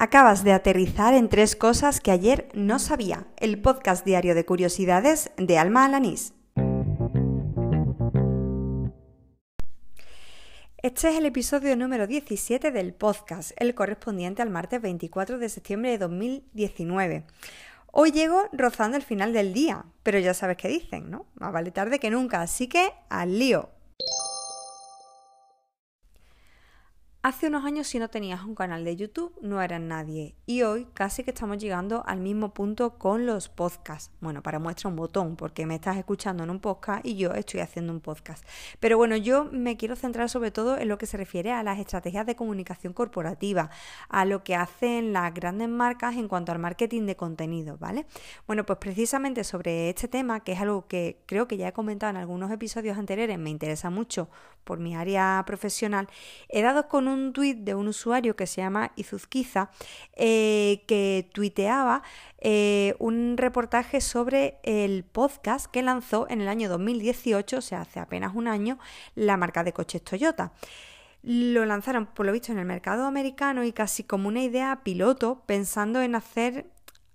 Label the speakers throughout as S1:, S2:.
S1: Acabas de aterrizar en tres cosas que ayer no sabía. El podcast diario de curiosidades de Alma Alanís. Este es el episodio número 17 del podcast, el correspondiente al martes 24 de septiembre de 2019. Hoy llego rozando el final del día, pero ya sabes qué dicen, ¿no? Más vale tarde que nunca, así que al lío. Hace unos años si no tenías un canal de YouTube no eras nadie y hoy casi que estamos llegando al mismo punto con los podcasts. Bueno, para muestra un botón porque me estás escuchando en un podcast y yo estoy haciendo un podcast. Pero bueno, yo me quiero centrar sobre todo en lo que se refiere a las estrategias de comunicación corporativa, a lo que hacen las grandes marcas en cuanto al marketing de contenido, ¿vale? Bueno, pues precisamente sobre este tema, que es algo que creo que ya he comentado en algunos episodios anteriores, me interesa mucho por mi área profesional, he dado con un un tuit de un usuario que se llama Izuzquiza eh, que tuiteaba eh, un reportaje sobre el podcast que lanzó en el año 2018, o sea, hace apenas un año, la marca de coches Toyota. Lo lanzaron, por lo visto, en el mercado americano y casi como una idea piloto, pensando en hacer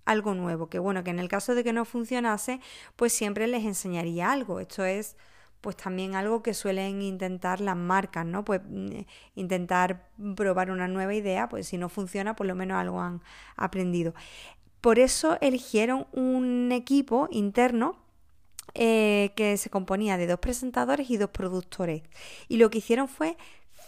S1: algo nuevo, que bueno, que en el caso de que no funcionase, pues siempre les enseñaría algo. Esto es pues también algo que suelen intentar las marcas, ¿no? Pues mm, intentar probar una nueva idea, pues si no funciona, por lo menos algo han aprendido. Por eso eligieron un equipo interno eh, que se componía de dos presentadores y dos productores. Y lo que hicieron fue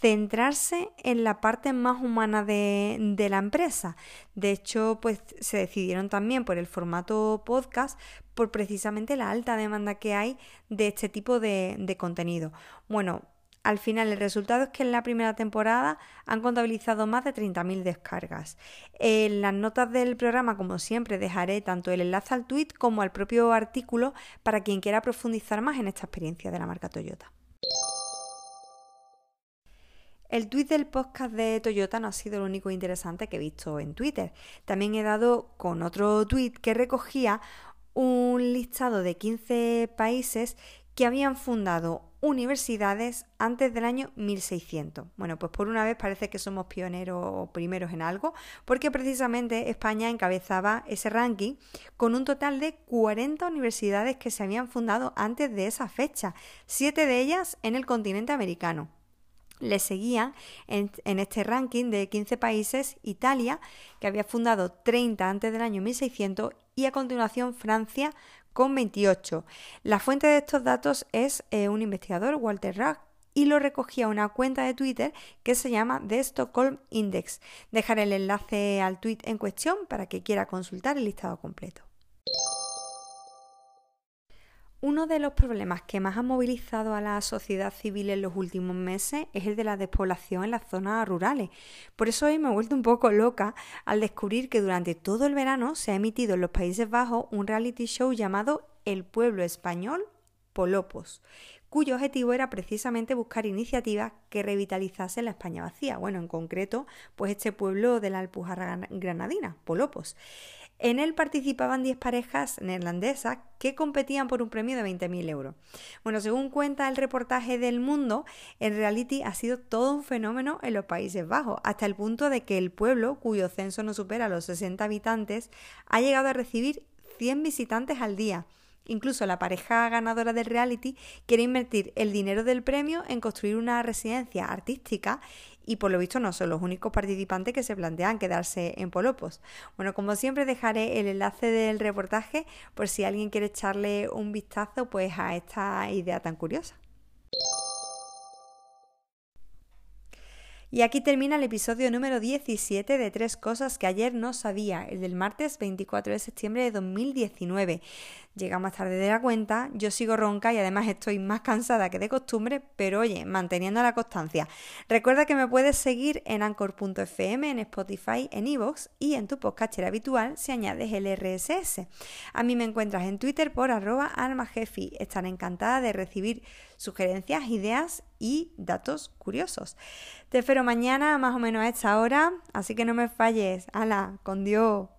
S1: centrarse en la parte más humana de, la empresa. De hecho, pues se decidieron también por el formato podcast por precisamente la alta demanda que hay de este tipo de, contenido. Bueno, al final el resultado es que en la primera temporada han contabilizado más de 30.000 descargas. En las notas del programa, como siempre, dejaré tanto el enlace al tweet como al propio artículo para quien quiera profundizar más en esta experiencia de la marca Toyota. El tweet del podcast de Toyota no ha sido lo único interesante que he visto en Twitter. También he dado con otro tweet que recogía un listado de 15 países que habían fundado universidades antes del año 1600. Bueno, pues por una vez parece que somos pioneros o primeros en algo, porque precisamente España encabezaba ese ranking con un total de 40 universidades que se habían fundado antes de esa fecha, siete de ellas en el continente americano. Le seguían en, este ranking de 15 países Italia, que había fundado 30 antes del año 1600, y a continuación Francia con 28. La fuente de estos datos es eh, un investigador, Walter Ragg, y lo recogía una cuenta de Twitter que se llama The Stockholm Index. Dejaré el enlace al tweet en cuestión para que quiera consultar el listado completo. Uno de los problemas que más ha movilizado a la sociedad civil en los últimos meses es el de la despoblación en las zonas rurales. Por eso hoy me he vuelto un poco loca al descubrir que durante todo el verano se ha emitido en los Países Bajos un reality show llamado El pueblo español Polopos, cuyo objetivo era precisamente buscar iniciativas que revitalizasen la España vacía. Bueno, en concreto, pues este pueblo de la Alpujarra granadina, Polopos. En él participaban 10 parejas neerlandesas que competían por un premio de 20.000 euros. Bueno, según cuenta el reportaje del Mundo, el reality ha sido todo un fenómeno en los Países Bajos, hasta el punto de que el pueblo, cuyo censo no supera los 60 habitantes, ha llegado a recibir 100 visitantes al día. Incluso la pareja ganadora del reality quiere invertir el dinero del premio en construir una residencia artística y por lo visto no son los únicos participantes que se plantean quedarse en Polopos. Bueno, como siempre dejaré el enlace del reportaje por si alguien quiere echarle un vistazo pues a esta idea tan curiosa. Y aquí termina el episodio número 17 de Tres Cosas que ayer no sabía, el del martes 24 de septiembre de 2019. Llega más tarde de la cuenta, yo sigo ronca y además estoy más cansada que de costumbre, pero oye, manteniendo la constancia. Recuerda que me puedes seguir en anchor.fm, en Spotify, en iVoox y en tu podcast habitual si añades el RSS. A mí me encuentras en Twitter por arroba almajefi. Estaré encantada de recibir sugerencias, ideas y datos curiosos. Te espero mañana más o menos a esta hora, así que no me falles. ¡Hala! ¡Con Dios!